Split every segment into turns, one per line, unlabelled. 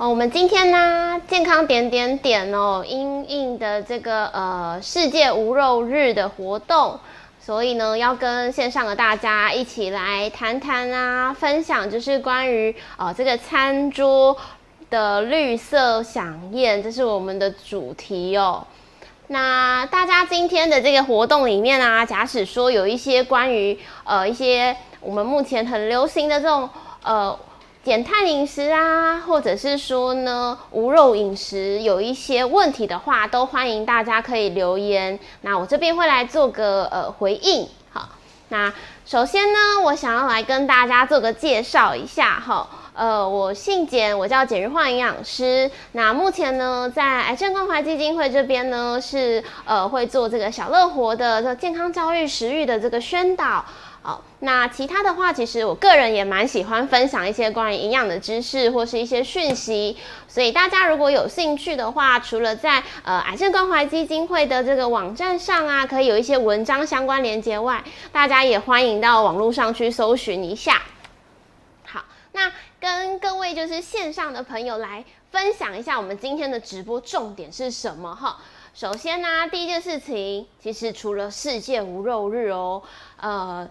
哦，我们今天呢，健康点点点哦，因应的这个呃世界无肉日的活动，所以呢，要跟线上的大家一起来谈谈啊，分享就是关于呃这个餐桌的绿色响宴，这是我们的主题哦。那大家今天的这个活动里面啊，假使说有一些关于呃一些我们目前很流行的这种呃。减碳饮食啊，或者是说呢无肉饮食有一些问题的话，都欢迎大家可以留言。那我这边会来做个呃回应。好，那首先呢，我想要来跟大家做个介绍一下哈。呃，我姓简，我叫简日化营养师。那目前呢，在癌症关怀基金会这边呢，是呃会做这个小乐活的这健康教育、食欲的这个宣导。好，那其他的话，其实我个人也蛮喜欢分享一些关于营养的知识或是一些讯息，所以大家如果有兴趣的话，除了在呃癌症关怀基金会的这个网站上啊，可以有一些文章相关连接外，大家也欢迎到网络上去搜寻一下。好，那跟各位就是线上的朋友来分享一下，我们今天的直播重点是什么哈？首先呢，第一件事情，其实除了世界无肉日哦，呃。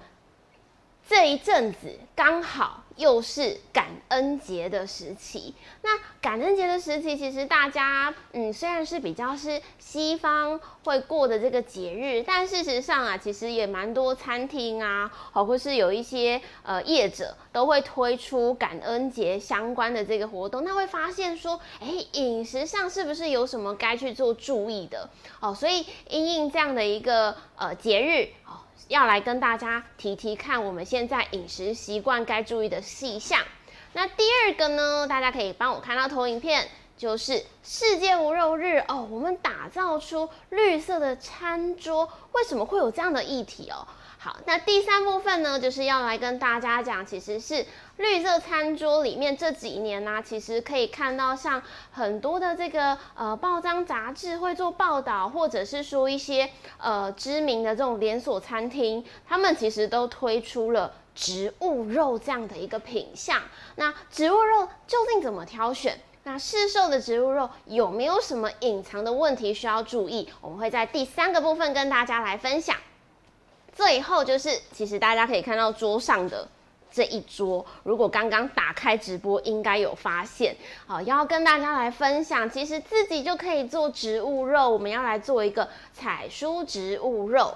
这一阵子刚好又是感恩节的时期。那感恩节的时期，其实大家嗯，虽然是比较是西方会过的这个节日，但事实上啊，其实也蛮多餐厅啊，或是有一些呃业者都会推出感恩节相关的这个活动。那会发现说，哎，饮食上是不是有什么该去做注意的哦？所以因应这样的一个呃节日哦。要来跟大家提提看，我们现在饮食习惯该注意的细项。那第二个呢，大家可以帮我看到投影片，就是世界无肉日哦。我们打造出绿色的餐桌，为什么会有这样的议题哦？好，那第三部分呢，就是要来跟大家讲，其实是绿色餐桌里面这几年呢，其实可以看到像很多的这个呃报章杂志会做报道，或者是说一些呃知名的这种连锁餐厅，他们其实都推出了植物肉这样的一个品相。那植物肉究竟怎么挑选？那市售的植物肉有没有什么隐藏的问题需要注意？我们会在第三个部分跟大家来分享。最后就是，其实大家可以看到桌上的这一桌，如果刚刚打开直播，应该有发现，好，要跟大家来分享，其实自己就可以做植物肉，我们要来做一个彩蔬植物肉，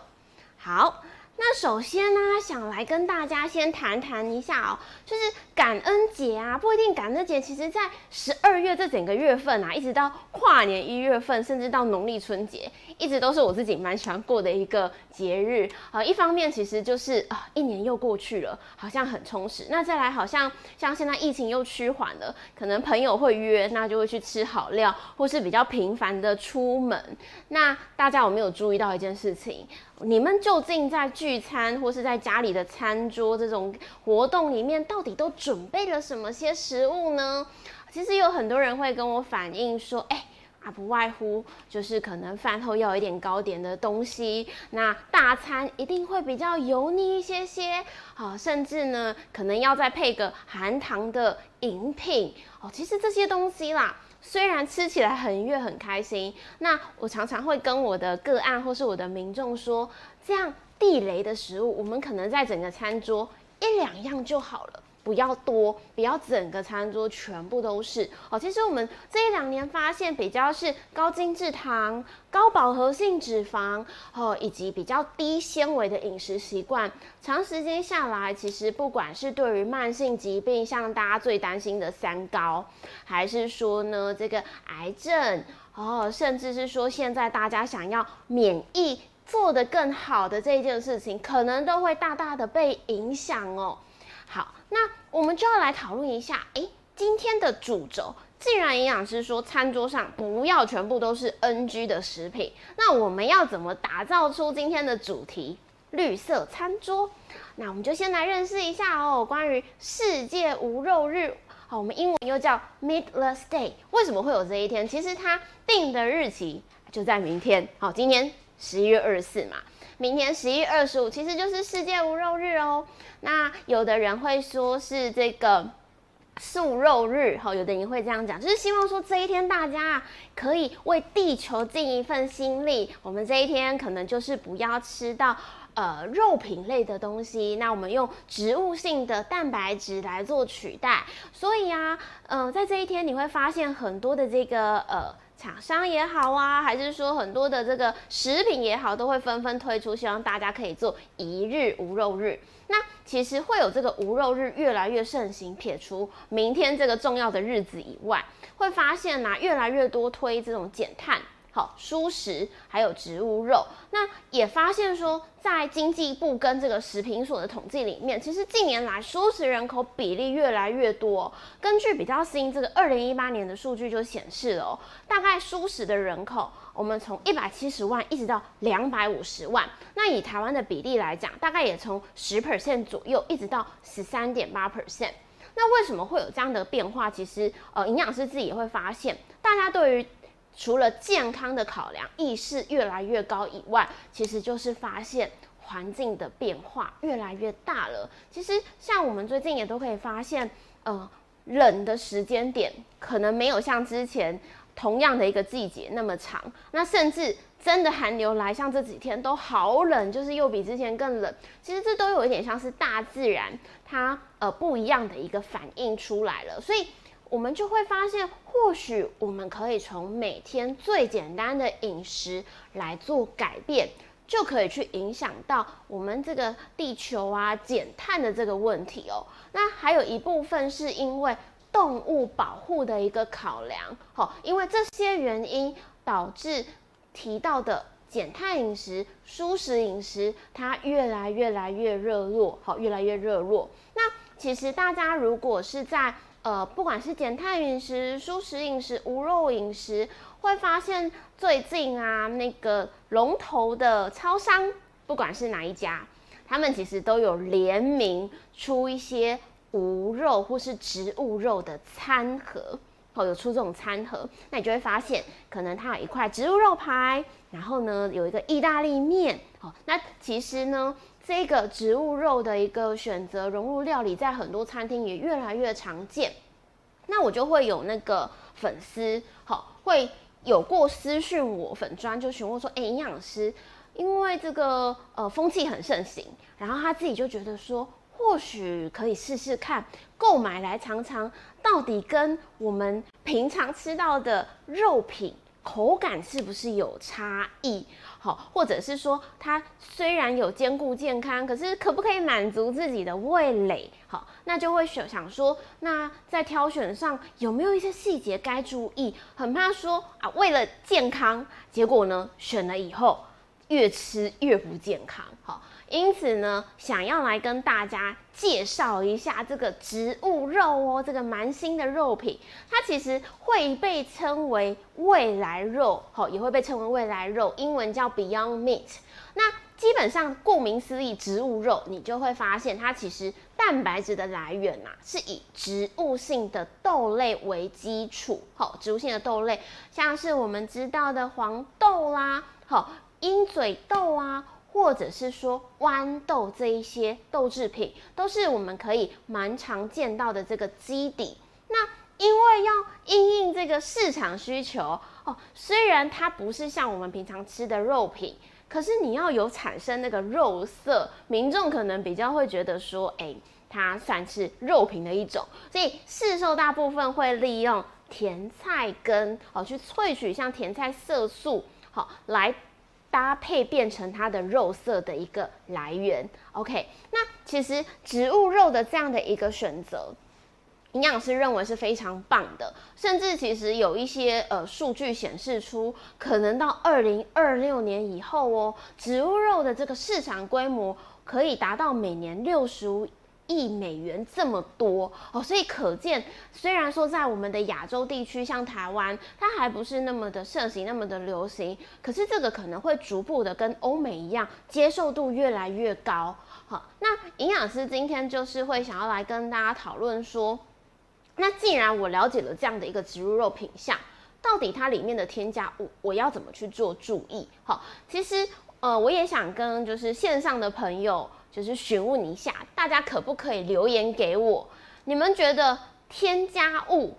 好。那首先呢，想来跟大家先谈谈一下哦，就是感恩节啊，不一定感恩节，其实在十二月这整个月份啊，一直到跨年一月份，甚至到农历春节，一直都是我自己蛮喜欢过的一个节日啊。一方面其实就是啊，一年又过去了，好像很充实。那再来，好像像现在疫情又趋缓了，可能朋友会约，那就会去吃好料，或是比较频繁的出门。那大家有没有注意到一件事情？你们究竟在聚餐或是在家里的餐桌这种活动里面，到底都准备了什么些食物呢？其实有很多人会跟我反映说，哎啊，不外乎就是可能饭后要有一点糕点的东西，那大餐一定会比较油腻一些些，啊，甚至呢可能要再配个含糖的饮品哦。其实这些东西啦。虽然吃起来很悦很开心，那我常常会跟我的个案或是我的民众说，这样地雷的食物，我们可能在整个餐桌一两样就好了。不要多，不要整个餐桌全部都是哦。其实我们这一两年发现，比较是高精制糖、高饱和性脂肪哦，以及比较低纤维的饮食习惯，长时间下来，其实不管是对于慢性疾病，像大家最担心的三高，还是说呢这个癌症哦，甚至是说现在大家想要免疫做得更好的这一件事情，可能都会大大的被影响哦。好，那我们就要来讨论一下，诶，今天的主轴，既然营养师说餐桌上不要全部都是 NG 的食品，那我们要怎么打造出今天的主题绿色餐桌？那我们就先来认识一下哦，关于世界无肉日，好，我们英文又叫 Meatless Day，为什么会有这一天？其实它定的日期就在明天，好，今天十一月二十四嘛。明天十一月二十五，其实就是世界无肉日哦。那有的人会说是这个素肉日，哈，有的人会这样讲，就是希望说这一天大家可以为地球尽一份心力。我们这一天可能就是不要吃到呃肉品类的东西，那我们用植物性的蛋白质来做取代。所以啊，嗯，在这一天你会发现很多的这个呃。厂商也好啊，还是说很多的这个食品也好，都会纷纷推出，希望大家可以做一日无肉日。那其实会有这个无肉日越来越盛行，撇除明天这个重要的日子以外，会发现呐，越来越多推这种减碳。好，蔬食还有植物肉，那也发现说，在经济部跟这个食品所的统计里面，其实近年来蔬食人口比例越来越多。根据比较新这个二零一八年的数据就显示了，哦大概蔬食的人口，我们从一百七十万一直到两百五十万。那以台湾的比例来讲，大概也从十 percent 左右一直到十三点八 percent。那为什么会有这样的变化？其实呃，营养师自己也会发现，大家对于除了健康的考量意识越来越高以外，其实就是发现环境的变化越来越大了。其实像我们最近也都可以发现，呃，冷的时间点可能没有像之前同样的一个季节那么长。那甚至真的寒流来，像这几天都好冷，就是又比之前更冷。其实这都有一点像是大自然它呃不一样的一个反应出来了，所以。我们就会发现，或许我们可以从每天最简单的饮食来做改变，就可以去影响到我们这个地球啊减碳的这个问题哦。那还有一部分是因为动物保护的一个考量，好，因为这些原因导致提到的减碳饮食、舒食饮食，它越来越来越热络，好，越来越热络。那其实大家如果是在呃，不管是减碳饮食、素食饮食、无肉饮食，会发现最近啊，那个龙头的超商，不管是哪一家，他们其实都有联名出一些无肉或是植物肉的餐盒，哦，有出这种餐盒，那你就会发现，可能它有一块植物肉排，然后呢，有一个意大利面，哦，那其实呢。这个植物肉的一个选择融入料理，在很多餐厅也越来越常见。那我就会有那个粉丝，好，会有过私讯我粉砖，就询问说：“哎，营养师，因为这个呃风气很盛行，然后他自己就觉得说，或许可以试试看购买来尝尝，到底跟我们平常吃到的肉品。”口感是不是有差异？好，或者是说它虽然有兼顾健康，可是可不可以满足自己的味蕾？好，那就会想想说，那在挑选上有没有一些细节该注意？很怕说啊，为了健康，结果呢选了以后越吃越不健康。好。因此呢，想要来跟大家介绍一下这个植物肉哦，这个蛮新的肉品，它其实会被称为未来肉，好，也会被称为未来肉，英文叫 Beyond Meat。那基本上顾名思义，植物肉，你就会发现它其实蛋白质的来源呐，是以植物性的豆类为基础，好，植物性的豆类，像是我们知道的黄豆啦，好，鹰嘴豆啊。或者是说豌豆这一些豆制品，都是我们可以蛮常见到的这个基底。那因为要应应这个市场需求哦，虽然它不是像我们平常吃的肉品，可是你要有产生那个肉色，民众可能比较会觉得说，哎，它算是肉品的一种。所以市售大部分会利用甜菜根哦，去萃取像甜菜色素，好来。搭配变成它的肉色的一个来源，OK？那其实植物肉的这样的一个选择，营养师认为是非常棒的。甚至其实有一些呃数据显示出，可能到二零二六年以后哦，植物肉的这个市场规模可以达到每年六十五。亿美元这么多哦，所以可见，虽然说在我们的亚洲地区，像台湾，它还不是那么的盛行，那么的流行，可是这个可能会逐步的跟欧美一样，接受度越来越高。好，那营养师今天就是会想要来跟大家讨论说，那既然我了解了这样的一个植物肉品相，到底它里面的添加物，我要怎么去做注意？好，其实呃，我也想跟就是线上的朋友。就是询问一下大家可不可以留言给我？你们觉得添加物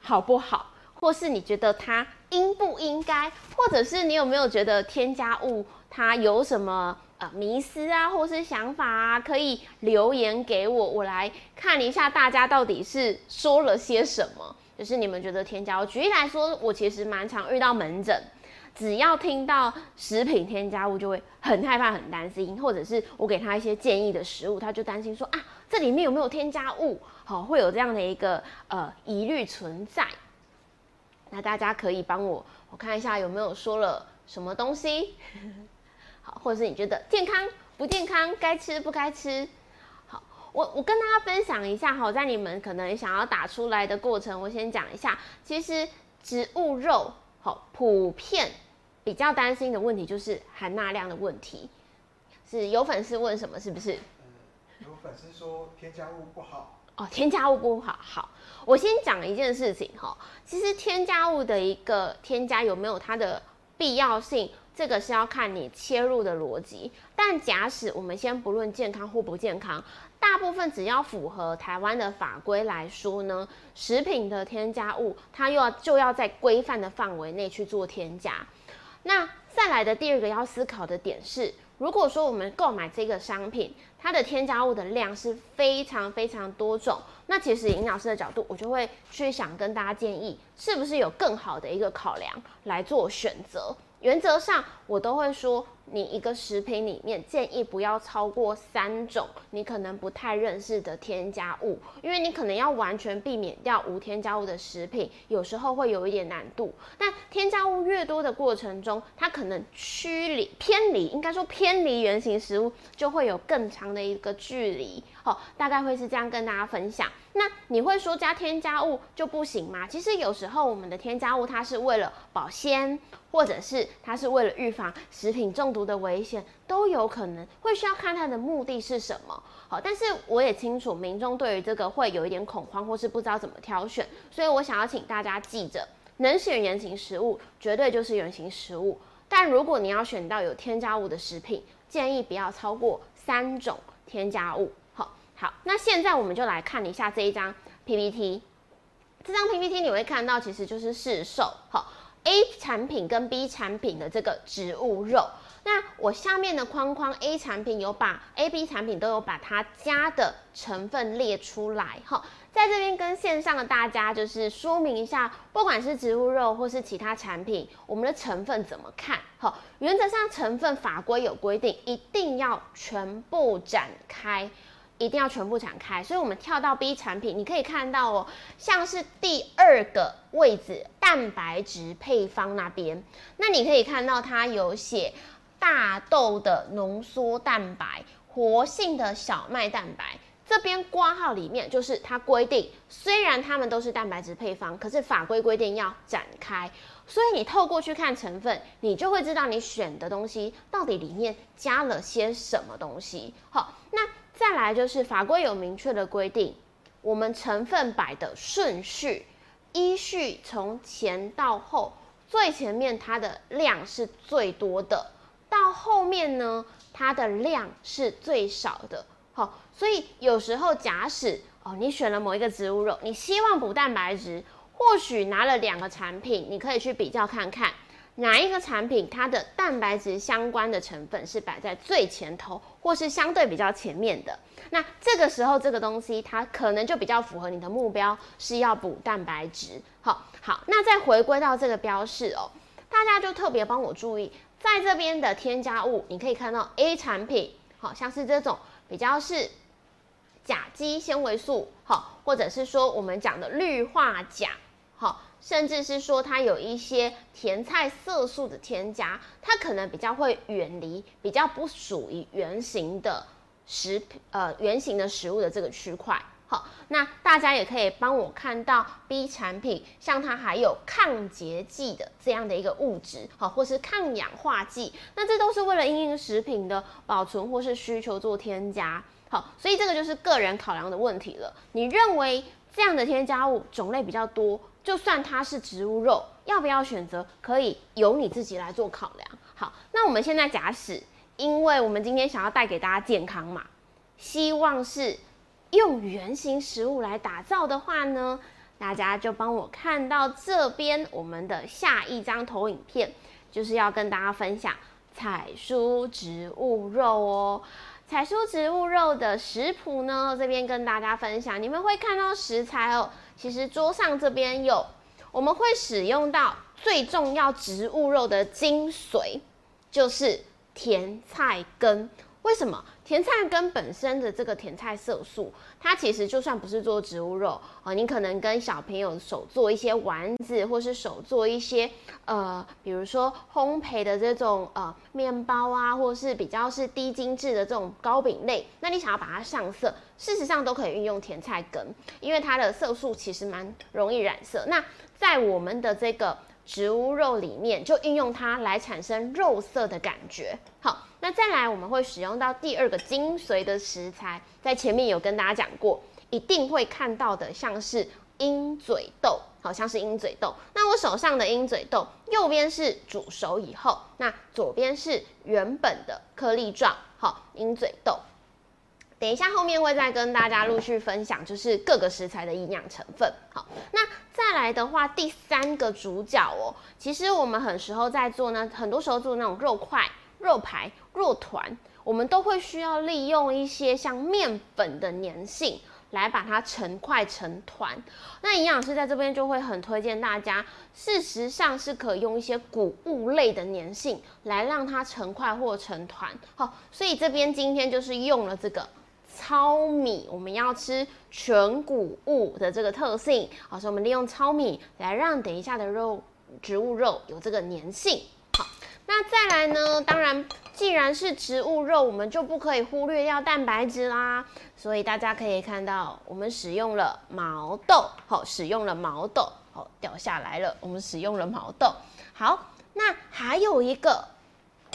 好不好，或是你觉得它应不应该，或者是你有没有觉得添加物它有什么呃迷思啊，或是想法啊，可以留言给我，我来看一下大家到底是说了些什么。就是你们觉得添加物，举例来说，我其实蛮常遇到门诊。只要听到食品添加物，就会很害怕、很担心，或者是我给他一些建议的食物，他就担心说啊，这里面有没有添加物？好，会有这样的一个呃疑虑存在。那大家可以帮我我看一下有没有说了什么东西，好，或者是你觉得健康不健康，该吃不该吃？好，我我跟大家分享一下哈，在你们可能想要打出来的过程，我先讲一下，其实植物肉好普遍。比较担心的问题就是含钠量的问题，是有粉丝问什么？是不是？
有粉丝说添加物不好
哦，添加物不好。好，我先讲一件事情哈，其实添加物的一个添加有没有它的必要性，这个是要看你切入的逻辑。但假使我们先不论健康或不健康，大部分只要符合台湾的法规来说呢，食品的添加物它又要就要在规范的范围内去做添加。那再来的第二个要思考的点是，如果说我们购买这个商品，它的添加物的量是非常非常多种，那其实营养师的角度，我就会去想跟大家建议，是不是有更好的一个考量来做选择。原则上，我都会说，你一个食品里面建议不要超过三种你可能不太认识的添加物，因为你可能要完全避免掉无添加物的食品，有时候会有一点难度。但添加物越多的过程中，它可能趋离偏离，应该说偏离原型食物，就会有更长的一个距离。好，大概会是这样跟大家分享。那你会说加添加物就不行吗？其实有时候我们的添加物它是为了保鲜，或者是它是为了预防食品中毒的危险，都有可能会需要看它的目的是什么。好，但是我也清楚民众对于这个会有一点恐慌，或是不知道怎么挑选，所以我想要请大家记着，能选原型食物绝对就是原型食物。但如果你要选到有添加物的食品，建议不要超过三种添加物。好，那现在我们就来看一下这一张 PPT。这张 PPT 你会看到，其实就是市售好 A 产品跟 B 产品的这个植物肉。那我下面的框框 A 产品有把 A、B 产品都有把它加的成分列出来哈，在这边跟线上的大家就是说明一下，不管是植物肉或是其他产品，我们的成分怎么看？好，原则上成分法规有规定，一定要全部展开。一定要全部展开，所以我们跳到 B 产品，你可以看到哦，像是第二个位置蛋白质配方那边，那你可以看到它有写大豆的浓缩蛋白、活性的小麦蛋白，这边挂号里面就是它规定，虽然它们都是蛋白质配方，可是法规规定要展开，所以你透过去看成分，你就会知道你选的东西到底里面加了些什么东西。好，那。再来就是法规有明确的规定，我们成分摆的顺序依序从前到后，最前面它的量是最多的，到后面呢它的量是最少的。好，所以有时候假使哦你选了某一个植物肉，你希望补蛋白质，或许拿了两个产品，你可以去比较看看。哪一个产品它的蛋白质相关的成分是摆在最前头，或是相对比较前面的？那这个时候这个东西它可能就比较符合你的目标，是要补蛋白质。好，好，那再回归到这个标示哦，大家就特别帮我注意，在这边的添加物，你可以看到 A 产品，好像是这种比较是甲基纤维素，好，或者是说我们讲的氯化钾，甚至是说它有一些甜菜色素的添加，它可能比较会远离，比较不属于原型的食品，呃，原型的食物的这个区块。好，那大家也可以帮我看到 B 产品，像它还有抗结剂的这样的一个物质，好，或是抗氧化剂，那这都是为了因应食品的保存或是需求做添加。好，所以这个就是个人考量的问题了。你认为这样的添加物种类比较多？就算它是植物肉，要不要选择，可以由你自己来做考量。好，那我们现在假使，因为我们今天想要带给大家健康嘛，希望是用原型食物来打造的话呢，大家就帮我看到这边我们的下一张投影片，就是要跟大家分享彩蔬植物肉哦。彩蔬植物肉的食谱呢，这边跟大家分享。你们会看到食材哦，其实桌上这边有，我们会使用到最重要植物肉的精髓，就是甜菜根。为什么？甜菜根本身的这个甜菜色素，它其实就算不是做植物肉哦，你可能跟小朋友手做一些丸子，或是手做一些呃，比如说烘焙的这种呃面包啊，或是比较是低精致的这种糕饼类，那你想要把它上色，事实上都可以运用甜菜根，因为它的色素其实蛮容易染色。那在我们的这个植物肉里面，就运用它来产生肉色的感觉。好。那再来，我们会使用到第二个精髓的食材，在前面有跟大家讲过，一定会看到的，像是鹰嘴豆，好像是鹰嘴豆。那我手上的鹰嘴豆，右边是煮熟以后，那左边是原本的颗粒状，好，鹰嘴豆。等一下后面会再跟大家陆续分享，就是各个食材的营养成分。好，那再来的话，第三个主角哦，其实我们很时候在做呢，很多时候做那种肉块。肉排、肉团，我们都会需要利用一些像面粉的粘性来把它成块成团。那营养师在这边就会很推荐大家，事实上是可以用一些谷物类的粘性来让它成块或成团。好，所以这边今天就是用了这个糙米，我们要吃全谷物的这个特性，好，所以我们利用糙米来让等一下的肉植物肉有这个粘性。那再来呢？当然，既然是植物肉，我们就不可以忽略掉蛋白质啦。所以大家可以看到，我们使用了毛豆，好，使用了毛豆，好，掉下来了。我们使用了毛豆。好，那还有一个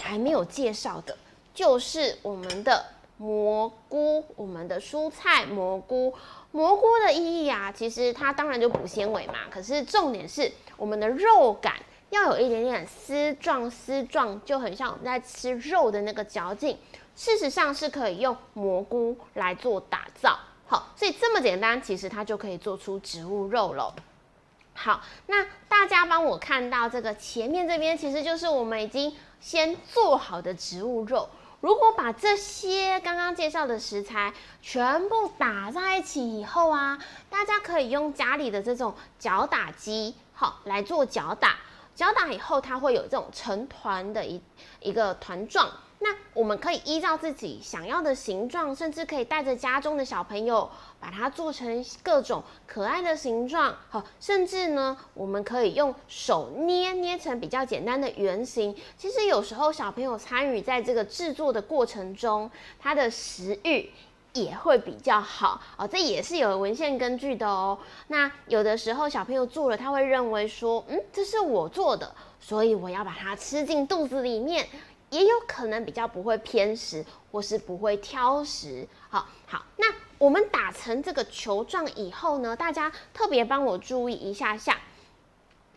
还没有介绍的，就是我们的蘑菇，我们的蔬菜蘑菇。蘑菇的意义啊，其实它当然就补纤维嘛。可是重点是我们的肉感。要有一点点丝状，丝状就很像我们在吃肉的那个嚼劲。事实上是可以用蘑菇来做打造，好，所以这么简单，其实它就可以做出植物肉了。好，那大家帮我看到这个前面这边，其实就是我们已经先做好的植物肉。如果把这些刚刚介绍的食材全部打在一起以后啊，大家可以用家里的这种搅打机，好来做搅打。搅打以后，它会有这种成团的一一个团状。那我们可以依照自己想要的形状，甚至可以带着家中的小朋友，把它做成各种可爱的形状。好，甚至呢，我们可以用手捏捏成比较简单的圆形。其实有时候小朋友参与在这个制作的过程中，他的食欲。也会比较好哦，这也是有文献根据的哦。那有的时候小朋友做了，他会认为说，嗯，这是我做的，所以我要把它吃进肚子里面，也有可能比较不会偏食或是不会挑食。好，好，那我们打成这个球状以后呢，大家特别帮我注意一下下，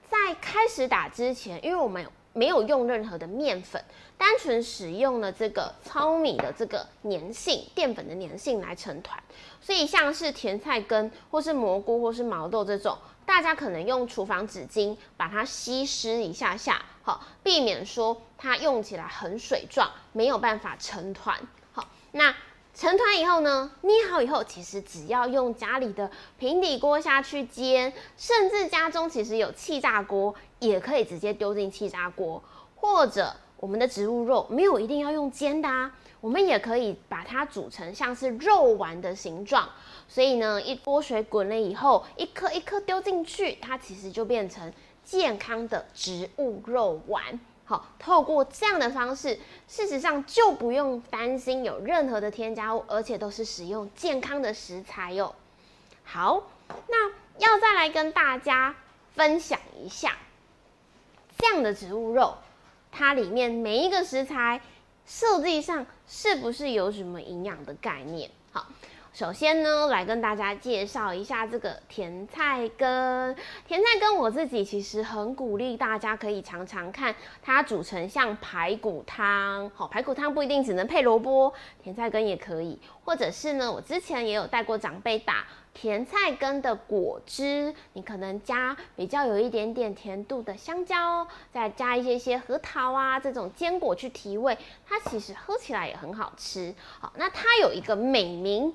在开始打之前，因为我们。没有用任何的面粉，单纯使用了这个糙米的这个粘性，淀粉的粘性来成团。所以像是甜菜根，或是蘑菇，或是毛豆这种，大家可能用厨房纸巾把它吸湿一下下，好，避免说它用起来很水状，没有办法成团。好，那。成团以后呢，捏好以后，其实只要用家里的平底锅下去煎，甚至家中其实有气炸锅，也可以直接丢进气炸锅。或者我们的植物肉没有一定要用煎的啊，我们也可以把它煮成像是肉丸的形状。所以呢，一锅水滚了以后，一颗一颗丢进去，它其实就变成健康的植物肉丸。好，透过这样的方式，事实上就不用担心有任何的添加物，而且都是使用健康的食材哟。好，那要再来跟大家分享一下这样的植物肉，它里面每一个食材设计上是不是有什么营养的概念？好，首先呢，来跟大家介绍一下这个甜菜根。甜菜根我自己其实很鼓励大家可以常常看它煮成像排骨汤，好，排骨汤不一定只能配萝卜，甜菜根也可以，或者是呢，我之前也有带过长辈打。甜菜根的果汁，你可能加比较有一点点甜度的香蕉，再加一些些核桃啊这种坚果去提味，它其实喝起来也很好吃。好，那它有一个美名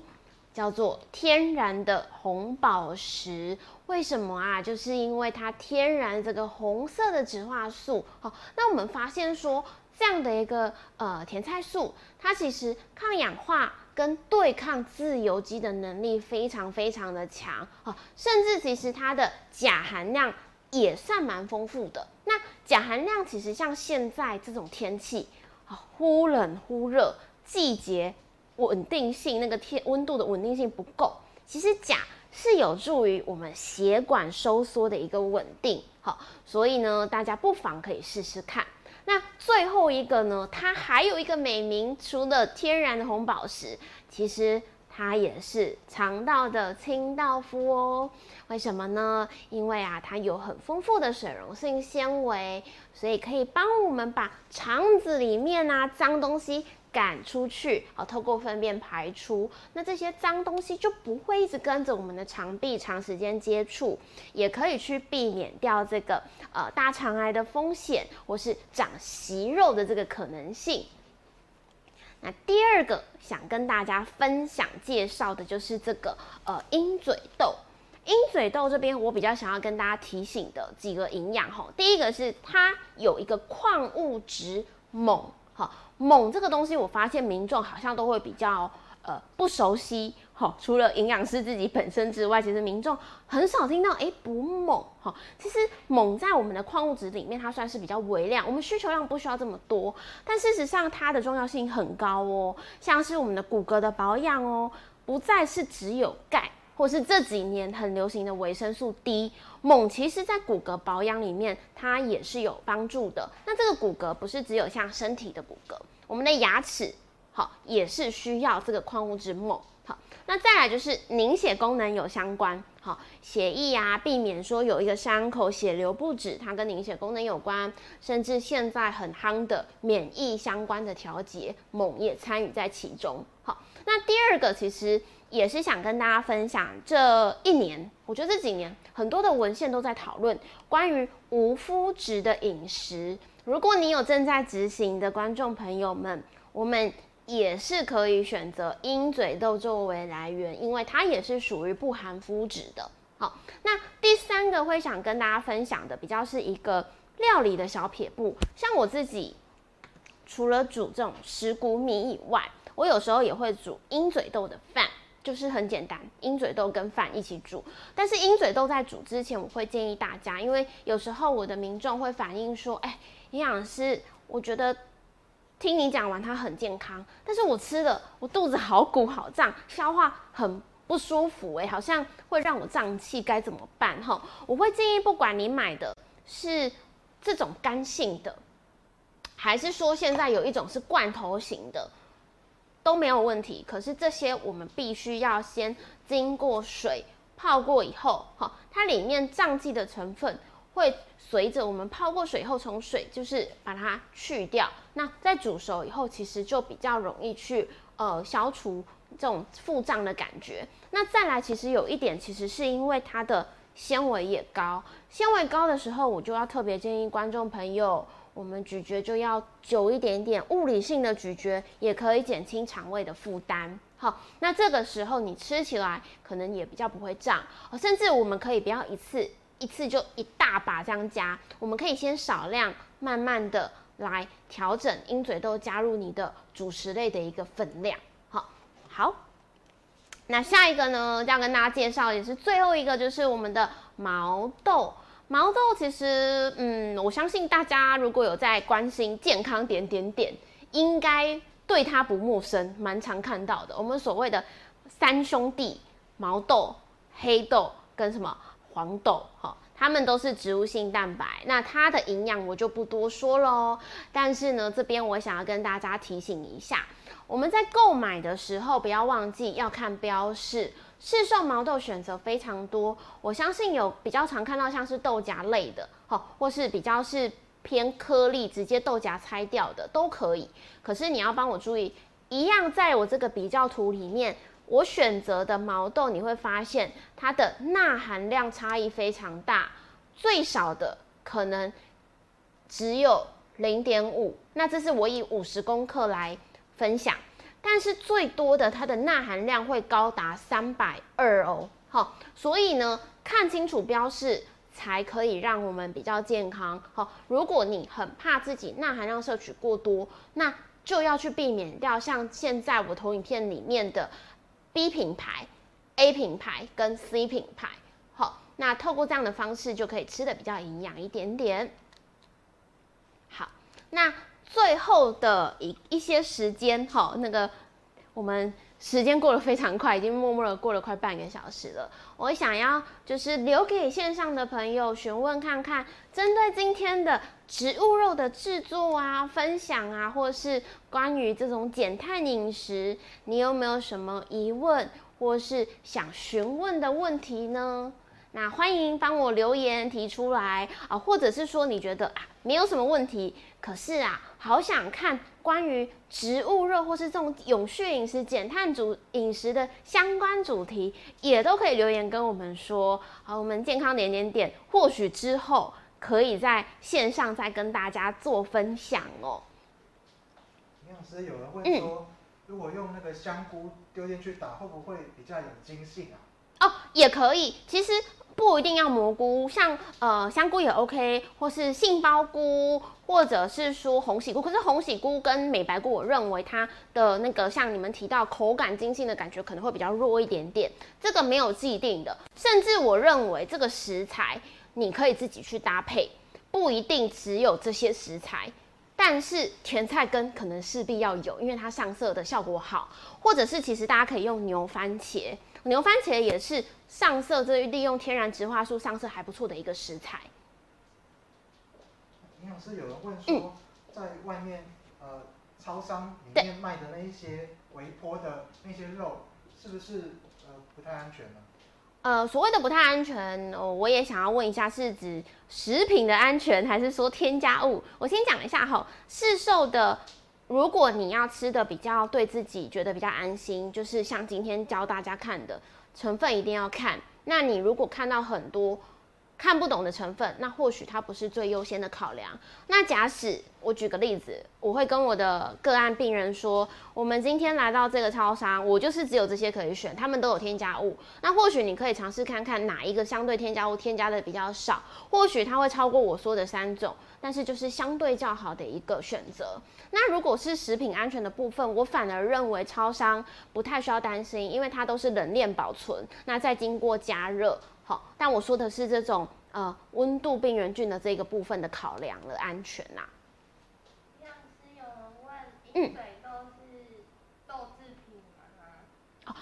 叫做天然的红宝石，为什么啊？就是因为它天然这个红色的植化素。好，那我们发现说这样的一个呃甜菜素，它其实抗氧化。跟对抗自由基的能力非常非常的强啊，甚至其实它的钾含量也算蛮丰富的。那钾含量其实像现在这种天气啊，忽冷忽热，季节稳定性那个天温度的稳定性不够，其实钾是有助于我们血管收缩的一个稳定。好，所以呢，大家不妨可以试试看。那最后一个呢？它还有一个美名，除了天然的红宝石，其实它也是肠道的清道夫哦。为什么呢？因为啊，它有很丰富的水溶性纤维，所以可以帮我们把肠子里面啊脏东西。赶出去，好，透过粪便排出，那这些脏东西就不会一直跟着我们的肠壁长时间接触，也可以去避免掉这个呃大肠癌的风险，或是长息肉的这个可能性。那第二个想跟大家分享介绍的就是这个呃鹰嘴豆，鹰嘴豆这边我比较想要跟大家提醒的几个营养哈，第一个是它有一个矿物质锰。好，锰这个东西，我发现民众好像都会比较呃不熟悉。好，除了营养师自己本身之外，其实民众很少听到哎补锰。好，其实锰在我们的矿物质里面，它算是比较微量，我们需求量不需要这么多。但事实上，它的重要性很高哦，像是我们的骨骼的保养哦，不再是只有钙。或是这几年很流行的维生素 D，锰其实在骨骼保养里面它也是有帮助的。那这个骨骼不是只有像身体的骨骼，我们的牙齿好也是需要这个矿物质锰。好，那再来就是凝血功能有相关，好血液啊，避免说有一个伤口血流不止，它跟凝血功能有关。甚至现在很夯的免疫相关的调节，锰也参与在其中。好，那第二个其实。也是想跟大家分享，这一年，我觉得这几年很多的文献都在讨论关于无麸质的饮食。如果你有正在执行的观众朋友们，我们也是可以选择鹰嘴豆作为来源，因为它也是属于不含麸质的。好，那第三个会想跟大家分享的，比较是一个料理的小撇步，像我自己除了煮这种石谷米以外，我有时候也会煮鹰嘴豆的饭。就是很简单，鹰嘴豆跟饭一起煮。但是鹰嘴豆在煮之前，我会建议大家，因为有时候我的民众会反映说：“哎，营养师，我觉得听你讲完它很健康，但是我吃了我肚子好鼓好胀，消化很不舒服，哎，好像会让我胀气，该怎么办？”哈，我会建议，不管你买的是这种干性的，还是说现在有一种是罐头型的。都没有问题，可是这些我们必须要先经过水泡过以后，哈，它里面胀气的成分会随着我们泡过水以后从水就是把它去掉。那在煮熟以后，其实就比较容易去呃消除这种腹胀的感觉。那再来，其实有一点，其实是因为它的纤维也高，纤维高的时候，我就要特别建议观众朋友。我们咀嚼就要久一点点，物理性的咀嚼也可以减轻肠胃的负担。好，那这个时候你吃起来可能也比较不会胀，甚至我们可以不要一次一次就一大把这样加，我们可以先少量，慢慢的来调整鹰嘴豆加入你的主食类的一个分量。好，好，那下一个呢，要跟大家介绍也是最后一个，就是我们的毛豆。毛豆其实，嗯，我相信大家如果有在关心健康点点点，应该对它不陌生，蛮常看到的。我们所谓的三兄弟，毛豆、黑豆跟什么黄豆，哈，它们都是植物性蛋白。那它的营养我就不多说喽。但是呢，这边我想要跟大家提醒一下，我们在购买的时候不要忘记要看标示。市售毛豆选择非常多，我相信有比较常看到像是豆荚类的，好，或是比较是偏颗粒，直接豆荚拆掉的都可以。可是你要帮我注意，一样在我这个比较图里面，我选择的毛豆你会发现它的钠含量差异非常大，最少的可能只有零点五，那这是我以五十公克来分享。但是最多的它的钠含量会高达三百二哦，好，所以呢看清楚标示才可以让我们比较健康。好，如果你很怕自己钠含量摄取过多，那就要去避免掉像现在我投影片里面的 B 品牌、A 品牌跟 C 品牌。好，那透过这样的方式就可以吃的比较营养一点点。好，那。最后的一一些时间，哈，那个我们时间过得非常快，已经默默的过了快半个小时了。我想要就是留给线上的朋友询问看看，针对今天的植物肉的制作啊、分享啊，或是关于这种减碳饮食，你有没有什么疑问，或是想询问的问题呢？那欢迎帮我留言提出来啊，或者是说你觉得啊没有什么问题，可是啊好想看关于植物肉或是这种永续饮食、减碳主饮食的相关主题，也都可以留言跟我们说。好，我们健康点点点，或许之后可以在线上再跟大家做分享哦。
营养师有人问说，如果用那个香菇丢进去打，会不会比较有精性啊？
哦，也可以，其实。不一定要蘑菇，像呃香菇也 OK，或是杏鲍菇，或者是说红喜菇。可是红喜菇跟美白菇，我认为它的那个像你们提到口感精细的感觉可能会比较弱一点点。这个没有既定的，甚至我认为这个食材你可以自己去搭配，不一定只有这些食材。但是甜菜根可能势必要有，因为它上色的效果好，或者是其实大家可以用牛番茄。牛番茄也是上色，这利用天然植化素上色还不错的一个食材。
营养师有人问说，在外面呃超商里面卖的那一些微波的那些肉，是不是呃不太安全呢？
呃，所谓的不太安全，哦，我也想要问一下，是指食品的安全，还是说添加物？我先讲一下哈，市售的。如果你要吃的比较对自己觉得比较安心，就是像今天教大家看的成分一定要看。那你如果看到很多看不懂的成分，那或许它不是最优先的考量。那假使我举个例子，我会跟我的个案病人说，我们今天来到这个超商，我就是只有这些可以选，他们都有添加物。那或许你可以尝试看看哪一个相对添加物添加的比较少，或许它会超过我说的三种。但是就是相对较好的一个选择。那如果是食品安全的部分，我反而认为超商不太需要担心，因为它都是冷链保存，那再经过加热，好。但我说的是这种呃温度病原菌的这个部分的考量的安全呐。
像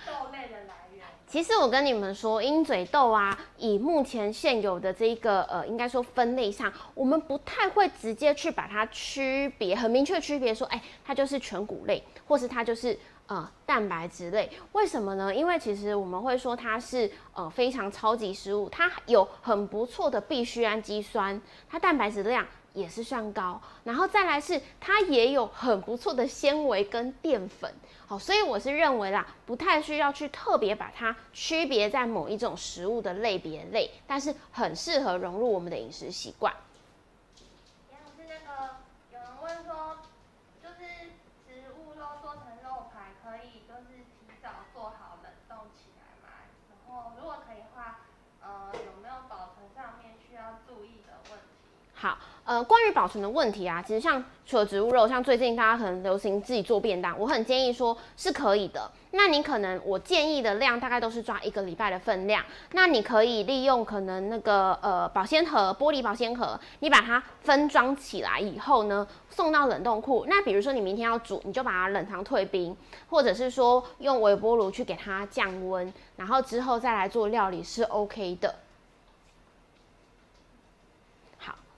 豆类的来源。
其实我跟你们说，鹰嘴豆啊，以目前现有的这一个呃，应该说分类上，我们不太会直接去把它区别，很明确区别说，哎，它就是全谷类，或是它就是呃蛋白质类。为什么呢？因为其实我们会说它是呃非常超级食物，它有很不错的必需氨基酸，它蛋白质量。也是算高，然后再来是它也有很不错的纤维跟淀粉，好，所以我是认为啦，不太需要去特别把它区别在某一种食物的类别类，但是很适合融入我们的饮食习惯。好，呃，关于保存的问题啊，其实像除了植物肉，像最近大家可能流行自己做便当，我很建议说是可以的。那你可能我建议的量大概都是抓一个礼拜的分量。那你可以利用可能那个呃保鲜盒，玻璃保鲜盒，你把它分装起来以后呢，送到冷冻库。那比如说你明天要煮，你就把它冷藏退冰，或者是说用微波炉去给它降温，然后之后再来做料理是 OK 的。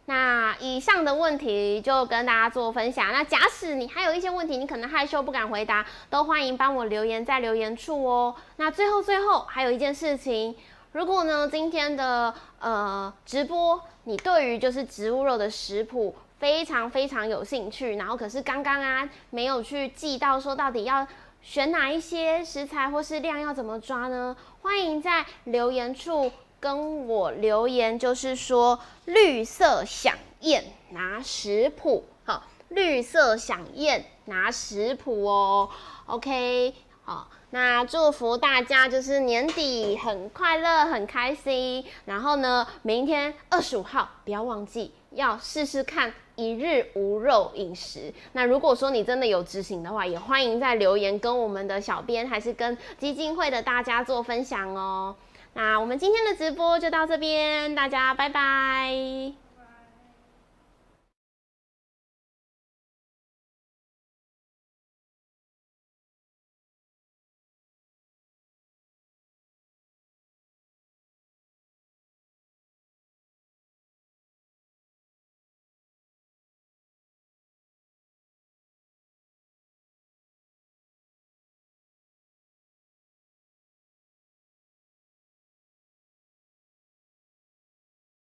那以上的问题就跟大家做分享。那假使你还有一些问题，你可能害羞不敢回答，都欢迎帮我留言在留言处哦。那最后最后还有一件事情，如果呢今天的呃直播，你对于就是植物肉的食谱非常非常有兴趣，然后可是刚刚啊没有去记到说到底要选哪一些食材或是量要怎么抓呢？欢迎在留言处。跟我留言，就是说绿色响宴拿食谱，好，绿色响宴拿食谱哦，OK，好，那祝福大家就是年底很快乐很开心，然后呢，明天二十五号不要忘记要试试看一日无肉饮食。那如果说你真的有执行的话，也欢迎在留言跟我们的小编还是跟基金会的大家做分享哦。那我们今天的直播就到这边，大家拜拜。